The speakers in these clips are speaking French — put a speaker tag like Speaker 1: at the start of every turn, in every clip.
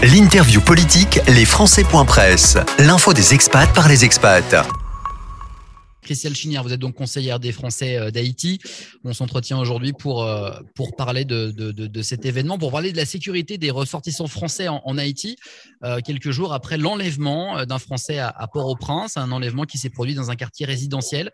Speaker 1: L'interview politique, les Français.presse. L'info des expats par les expats.
Speaker 2: Christelle Chinière, vous êtes donc conseillère des Français euh, d'Haïti. On s'entretient aujourd'hui pour, euh, pour parler de, de, cet événement, pour parler de la sécurité des ressortissants français en, Haïti, euh, quelques jours après l'enlèvement d'un Français à Port-au-Prince, un enlèvement qui s'est produit dans un quartier résidentiel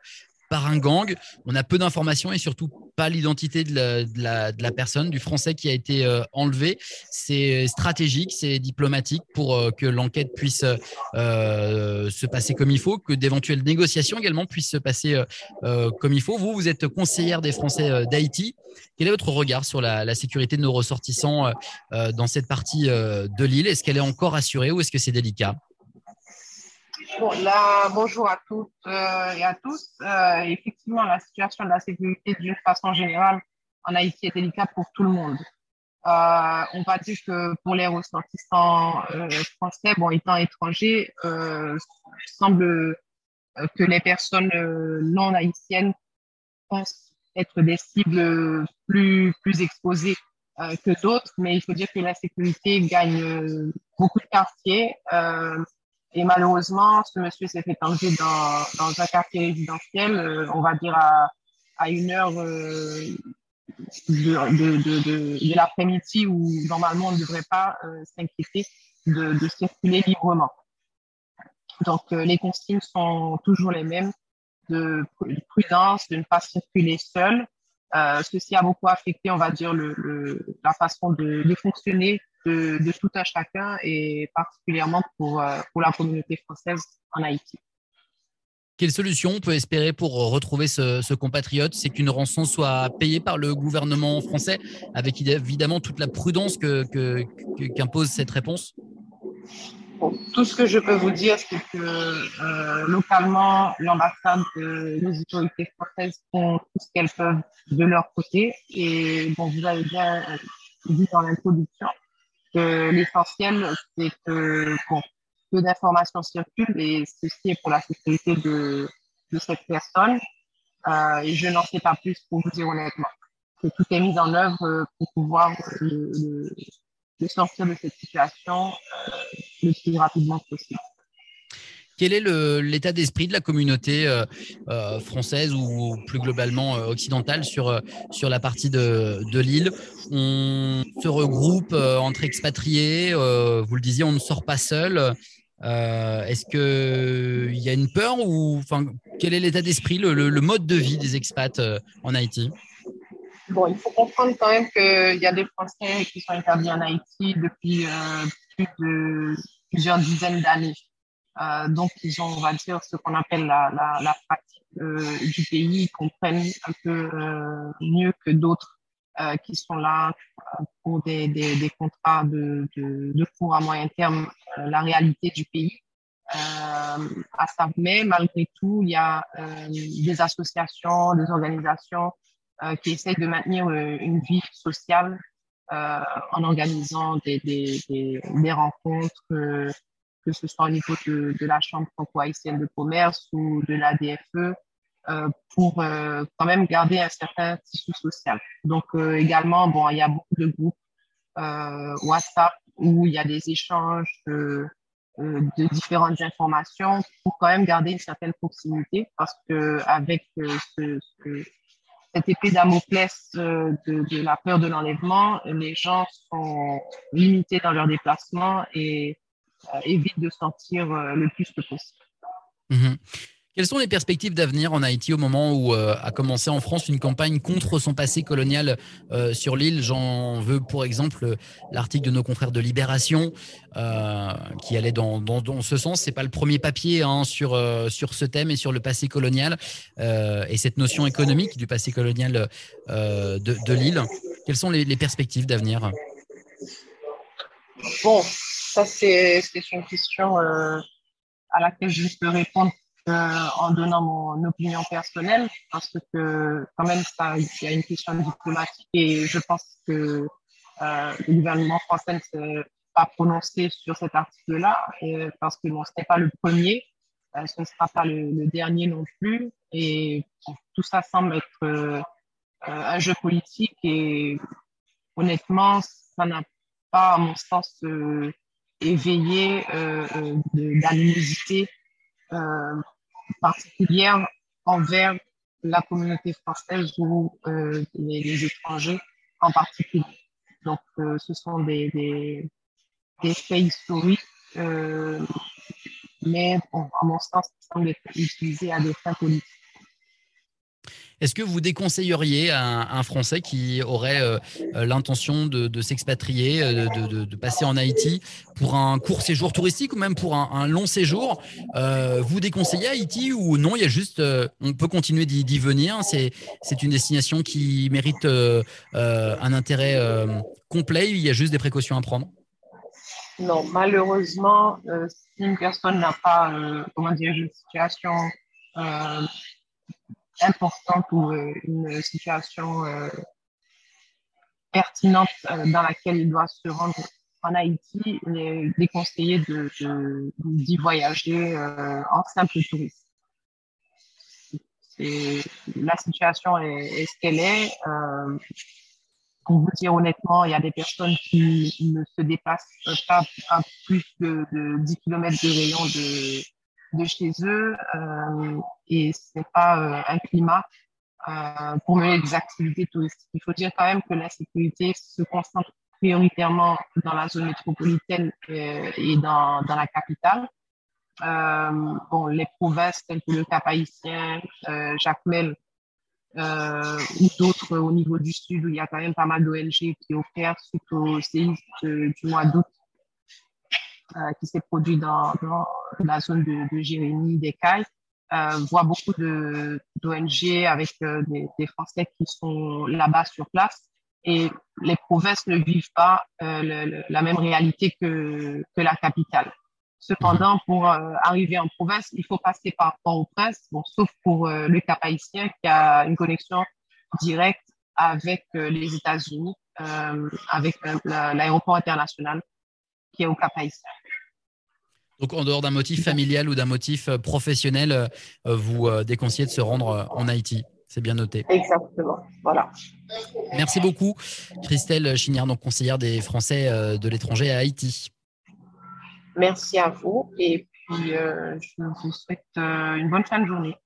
Speaker 2: un gang. On a peu d'informations et surtout pas l'identité de, la, personne, du Français qui a été euh, enlevé. C'est stratégique, c'est diplomatique pour euh, que l'enquête puisse euh, se passer comme il faut, que d'éventuelles négociations également puissent se passer comme il faut. Vous, vous êtes conseillère des Français d'Haïti. Quel est votre regard sur la sécurité de nos ressortissants dans cette partie de l'île? Est-ce qu'elle est encore assurée ou est-ce que c'est délicat?
Speaker 3: Bon, là, bonjour à toutes euh, et à tous. Euh, effectivement, la situation de la sécurité d'une façon générale en Haïti est délicate pour tout le monde. Euh, on va dire que pour les ressortissants français, bon, étant étrangers, semble que les personnes non haïtiennes pensent être des cibles plus, plus exposées que d'autres, mais il faut dire que la sécurité gagne beaucoup de quartiers. Et malheureusement, ce monsieur s'est fait enlever dans, un quartier résidentiel, euh, on va dire à, à une heure euh, de, de, de, de, l'après-midi où normalement on ne devrait pas euh, s'inquiéter de, circuler librement. Donc les consignes sont toujours les mêmes de prudence, de ne pas circuler seul. ceci a beaucoup affecté, on va dire, la façon de fonctionner de, tout à chacun et particulièrement pour, euh, pour la communauté française en Haïti.
Speaker 2: Quelle solution on peut espérer pour retrouver ce, compatriote? C'est qu'une rançon soit payée par le gouvernement français, avec évidemment toute la prudence que, qu'impose cette réponse?
Speaker 3: Tout ce que je peux vous dire, c'est que euh, localement, l'ambassade, les autorités françaises font tout ce qu'elles peuvent de leur côté. Et bon, vous avez bien dit dans l'introduction, l'essentiel, c'est que peu d'informations circulent et ceci est pour la sécurité de, de cette personne. Euh, et je n'en sais pas plus pour vous dire honnêtement. Que tout est mis en œuvre euh, pour pouvoir le, le, sortir de cette situation euh, le plus rapidement possible.
Speaker 2: Quel est l'état d'esprit de la communauté euh, euh, française ou plus globalement euh, occidentale sur, sur la partie de, de l'île? On se regroupe entre expatriés, vous le disiez, on ne sort pas seul. Est-ce qu'il y a une peur ou enfin, quel est l'état d'esprit, le, mode de vie des expats en Haïti?
Speaker 3: Bon, il faut comprendre quand même qu'il y a des Français qui sont établis en Haïti depuis plus de plusieurs dizaines d'années. Euh, donc, ils ont, on va dire, ce qu'on appelle la, la, la pratique euh, du pays. Ils comprennent un peu euh, mieux que d'autres qui sont là pour des, des, des contrats de, de, de, cours à moyen terme, la réalité du pays. à ça, mais malgré tout, il y a des associations, des organisations qui essayent de maintenir une vie sociale en organisant des, des rencontres que ce soit au niveau de, la Chambre franco-haïtienne de commerce ou de la DFE, euh, pour euh, quand même garder un certain tissu social. Donc euh, également, bon, il y a beaucoup de groupes euh, WhatsApp où il y a des échanges de, différentes informations pour quand même garder une certaine proximité parce que avec ce, ce, cette épée d'Amoclès de, de, la peur de l'enlèvement, les gens sont limités dans leurs déplacements et évite de sortir euh, le plus que possible.
Speaker 2: Mhm. Quelles sont les perspectives d'avenir en Haïti au moment où euh, a commencé en France une campagne contre son passé colonial sur l'île? J'en veux pour exemple l'article de nos confrères de Libération qui allait dans, dans, ce sens. C'est pas le premier papier hein, sur, sur ce thème et sur le passé colonial et cette notion économique du passé colonial de, de l'île. Quelles sont les, les perspectives d'avenir?
Speaker 3: Bon, ça, c'est une question euh, à laquelle je peux répondre euh, en donnant mon opinion personnelle, parce que quand même, il y a une question diplomatique et je pense que euh, le gouvernement français ne s'est pas prononcé sur cet article-là, parce que bon, ce n'est pas le premier, euh, ce ne sera pas le, dernier non plus, et tout ça semble être un jeu politique et honnêtement, ça n'a pas, à mon sens, éveillé d'animosité particulière envers la communauté française ou les, étrangers en particulier. Donc, ce sont des, des, faits historiques, mais à mon sens, ça semble être utilisé à des fins politiques.
Speaker 2: Est-ce que vous déconseilleriez à un, Français qui aurait euh, euh, l'intention de, s'expatrier, euh, de, passer en Haïti pour un court séjour touristique ou même pour un, long séjour Vous déconseillez Haïti ou non? Il y a juste, on peut continuer d'y venir. C'est une destination qui mérite un intérêt complet. Il y a juste des précautions à prendre.
Speaker 3: Non, malheureusement, si une personne n'a pas, comment dire, une situation importante ou euh, une situation euh, pertinente euh, dans laquelle il doit se rendre en Haïti, il est déconseillé d'y voyager en simple touriste. la situation est, ce qu'elle est. pour vous dire honnêtement, il y a des personnes qui ne se dépassent pas à plus de, de 10 km de rayon de, de chez eux euh, et c'est pas euh, un climat euh, pour mener des activités touristiques. Il faut dire quand même que la sécurité se concentre prioritairement dans la zone métropolitaine et dans, dans la capitale. Euh, bon, les provinces telles que le Cap Haïtien, euh, Jacmel euh, ou d'autres au niveau du sud où il y a quand même pas mal d'ONG qui opèrent suite au séisme du mois d'août euh, qui s'est produit dans, la zone de, de Jérémy, des Cailles, euh, voit beaucoup d'ONG avec euh, des, Français qui sont là-bas sur place. Et les provinces ne vivent pas euh, la même réalité que, la capitale. Cependant, pour euh, arriver en province, il faut passer par Port-au-Prince, sauf pour le Cap Haïtien qui a une connexion directe avec les États-Unis, avec l'aéroport international qui est au Cap Haïtien.
Speaker 2: Donc, en dehors d'un motif familial ou d'un motif euh, professionnel, euh, euh, vous déconseillez de se rendre en Haïti. C'est bien noté.
Speaker 3: Exactement. Voilà.
Speaker 2: Merci beaucoup, Christelle donc conseillère des Français de l'étranger à Haïti.
Speaker 3: Merci à vous et puis je vous souhaite une bonne fin de journée.